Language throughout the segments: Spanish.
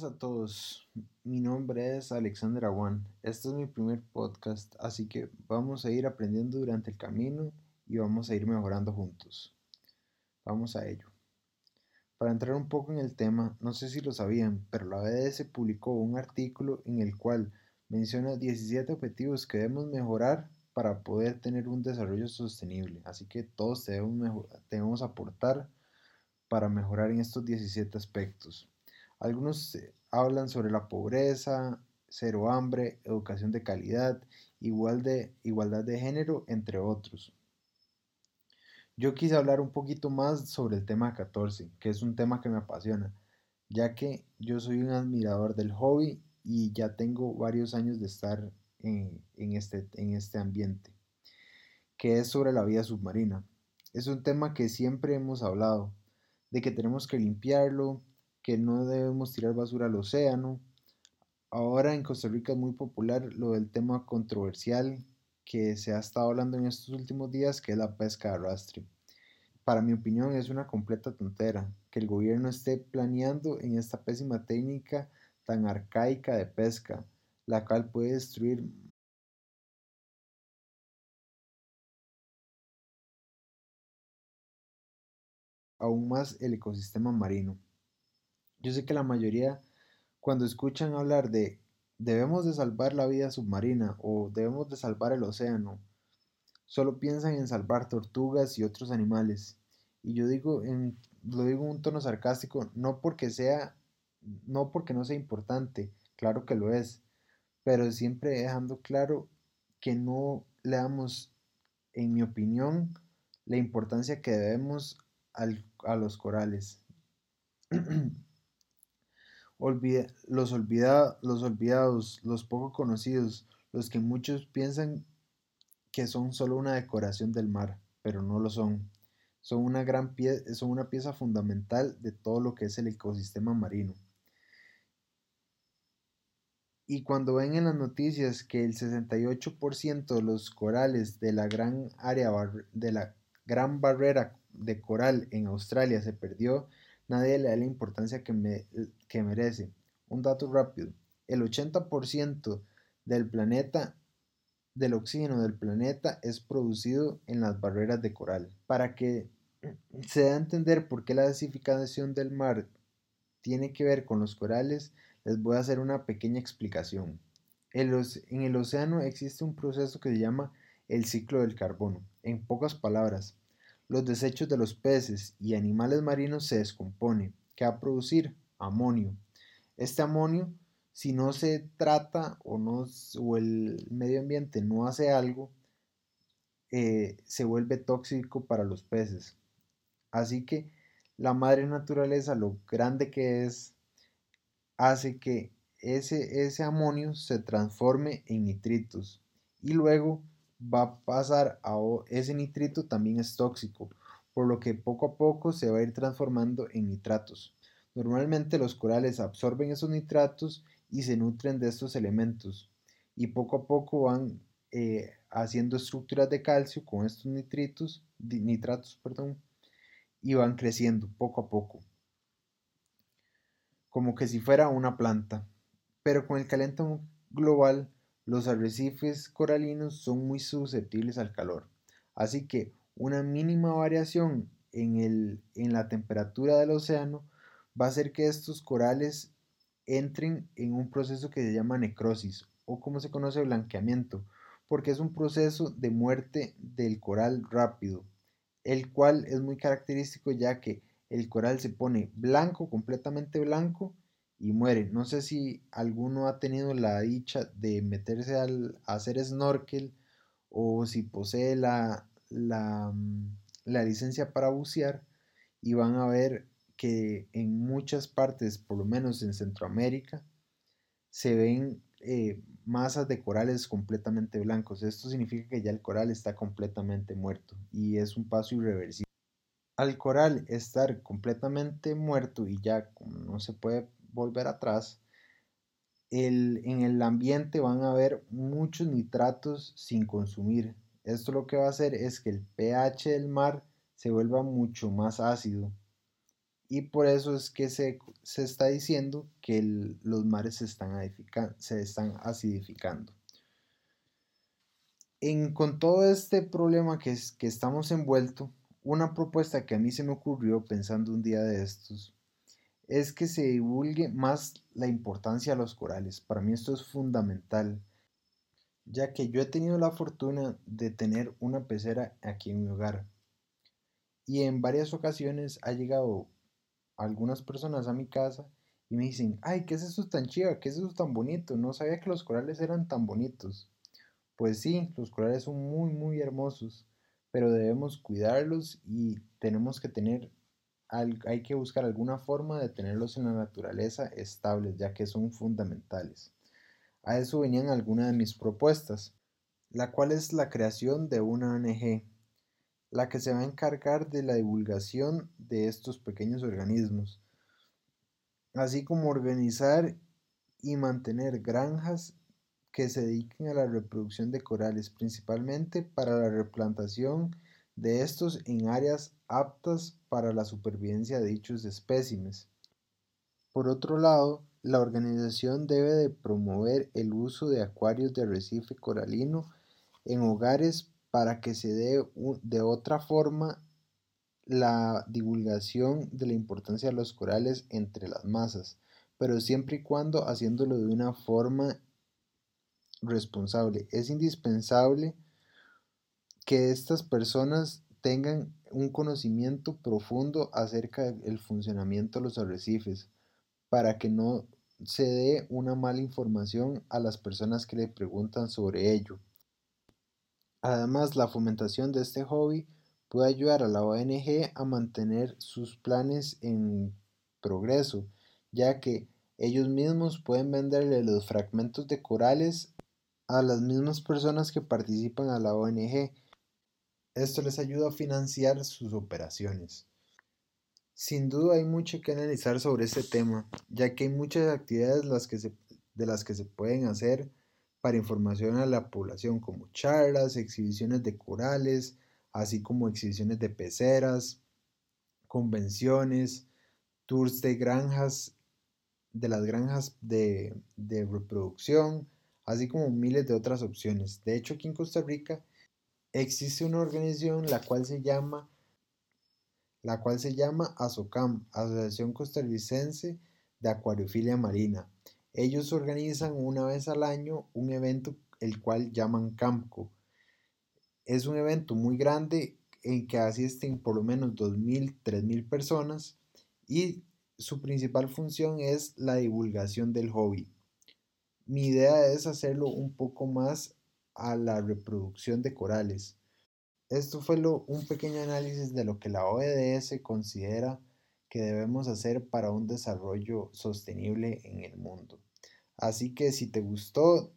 días a todos. Mi nombre es Alexander Aguán. Este es mi primer podcast, así que vamos a ir aprendiendo durante el camino y vamos a ir mejorando juntos. Vamos a ello. Para entrar un poco en el tema, no sé si lo sabían, pero la BDS publicó un artículo en el cual menciona 17 objetivos que debemos mejorar para poder tener un desarrollo sostenible. Así que todos debemos, debemos aportar para mejorar en estos 17 aspectos. Algunos eh, hablan sobre la pobreza, cero hambre, educación de calidad, igual de, igualdad de género, entre otros. Yo quise hablar un poquito más sobre el tema 14, que es un tema que me apasiona, ya que yo soy un admirador del hobby y ya tengo varios años de estar en, este, en este ambiente, que es sobre la vida submarina. Es un tema que siempre hemos hablado, de que tenemos que limpiarlo, que no debemos tirar basura al océano. Ahora en Costa Rica es muy popular lo del tema controversial que se ha estado hablando en estos últimos días, que es la pesca de arrastre. Para mi opinión es una completa tontera que el gobierno esté planeando en esta pésima técnica tan arcaica de pesca, la cual puede destruir aún más el ecosistema marino. Yo sé que la mayoría cuando escuchan hablar de debemos de salvar la vida submarina o debemos de salvar el océano, solo piensan en salvar tortugas y otros animales. Y yo digo en, lo digo en un tono sarcástico, no porque sea, no porque no sea importante, claro que lo es, pero siempre dejando claro que no le damos, en mi opinión, la importancia que debemos a los corales. los, olvidados, los poco conocidos, los que muchos piensan que son solo una decoración del mar, pero no lo son. Son una, gran pie son una pieza fundamental de todo lo que es el ecosistema marino. Y cuando ven en las noticias que el 68% de los corales de la gran área de la gran barrera de coral en Australia se perdió, nadie le da la importancia que, me, que merece. Un dato rápido, el 80% del planeta, del oxígeno del planeta es producido en las barreras de coral. Para que se dé a entender por qué la desificación del mar tiene que ver con los corales, les voy a hacer una pequeña explicación. En el océano existe un proceso que se llama el ciclo del carbono. En pocas palabras, los desechos de los peces y animales marinos se descompone, que va a producir amonio. Este amonio, si no se trata o, no, el medio ambiente no hace algo, eh, se vuelve tóxico para los peces. Así que la madre naturaleza, lo grande que es, hace que ese, ese amonio se transforme en nitritos y luego va a pasar a ese nitrito también es tóxico, por lo que poco a poco se va a ir transformando en nitratos. Normalmente los corales absorben esos nitratos y se nutren de estos elementos y poco a poco van eh, haciendo estructuras de calcio con estos nitritos, nitratos perdón, y van creciendo poco a poco, como que si fuera una planta. Pero con el calentamiento global los arrecifes coralinos son muy susceptibles al calor, así que una mínima variación en, en la temperatura del océano va a hacer que estos corales entren en un proceso que se llama necrosis o como se conoce blanqueamiento, porque es un proceso de muerte del coral rápido, el cual es muy característico ya que el coral se pone blanco, completamente blanco, y muere. No sé si alguno ha tenido la dicha de meterse al, a hacer snorkel o si posee la, la, mm, licencia para bucear y van a ver que en muchas partes, por lo menos en Centroamérica, se ven eh, masas de corales completamente blancos. Esto significa que ya el coral está completamente muerto y es un paso irreversible. Al coral estar completamente muerto y ya no se puede volver atrás, en el ambiente van a haber muchos nitratos sin consumir. Esto lo que va a hacer es que el pH del mar se vuelva mucho más ácido y por eso es que se, está diciendo que los mares se están, se están acidificando. En, con todo este problema que, que estamos envueltos, una propuesta que a mí se me ocurrió pensando un día de estos es que se divulgue más la importancia de los corales. Para mí esto es fundamental, ya que yo he tenido la fortuna de tener una pecera aquí en mi hogar y en varias ocasiones ha llegado algunas personas a mi casa y me dicen, ay, ¿qué es eso tan chido? ¿Qué es eso tan bonito? No sabía que los corales eran tan bonitos. Pues sí, los corales son muy, muy hermosos, pero debemos cuidarlos y tenemos que tener, hay que buscar alguna forma de tenerlos en la naturaleza estables, ya que son fundamentales. A eso venían algunas de mis propuestas, la cual es la creación de una ONG la que se va a encargar de la divulgación de estos pequeños organismos, así como organizar y mantener granjas que se dediquen a la reproducción de corales, principalmente para la replantación de estos en áreas aptas para la supervivencia de dichos espécimes. Por otro lado, la organización debe de promover el uso de acuarios de arrecife coralino en hogares para que se dé de otra forma la divulgación de la importancia de los corales entre las masas, pero siempre y cuando haciéndolo de una forma responsable. Es indispensable que estas personas tengan un conocimiento profundo acerca del funcionamiento de los arrecifes para que no se dé una mala información a las personas que le preguntan sobre ello. Además, la fomentación de este hobby puede ayudar a la ONG a mantener sus planes en progreso, ya que ellos mismos pueden venderle los fragmentos de corales a las mismas personas que participan a la ONG. Esto les ayuda a financiar sus operaciones. Sin duda hay mucho que analizar sobre este tema, ya que hay muchas actividades las que de las que se pueden hacer para información a la población como charlas, exhibiciones de corales, así como exhibiciones de peceras, convenciones, tours de granjas, de las granjas de, de reproducción, así como miles de otras opciones. De hecho, aquí en Costa Rica existe una organización la cual se llama la cual se llama ASOCAM, Asociación Costarricense de Acuariofilia Marina. Ellos organizan una vez al año un evento el cual llaman CAMCO. Es un evento muy grande en que asisten por lo menos 2.000, 3.000 personas y su principal función es la divulgación del hobby. Mi idea es hacerlo un poco más a la reproducción de corales. Esto fue un pequeño análisis de lo que la OEDS considera que debemos hacer para un desarrollo sostenible en el mundo. Así que si te gustó,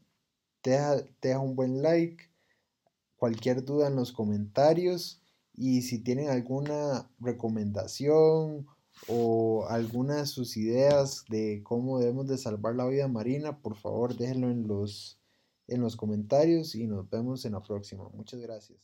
deja, deja un buen like, cualquier duda en los comentarios y si tienen alguna recomendación o alguna de sus ideas de cómo debemos de salvar la vida marina, por favor déjenlo en los, en los comentarios y nos vemos en la próxima. Muchas gracias.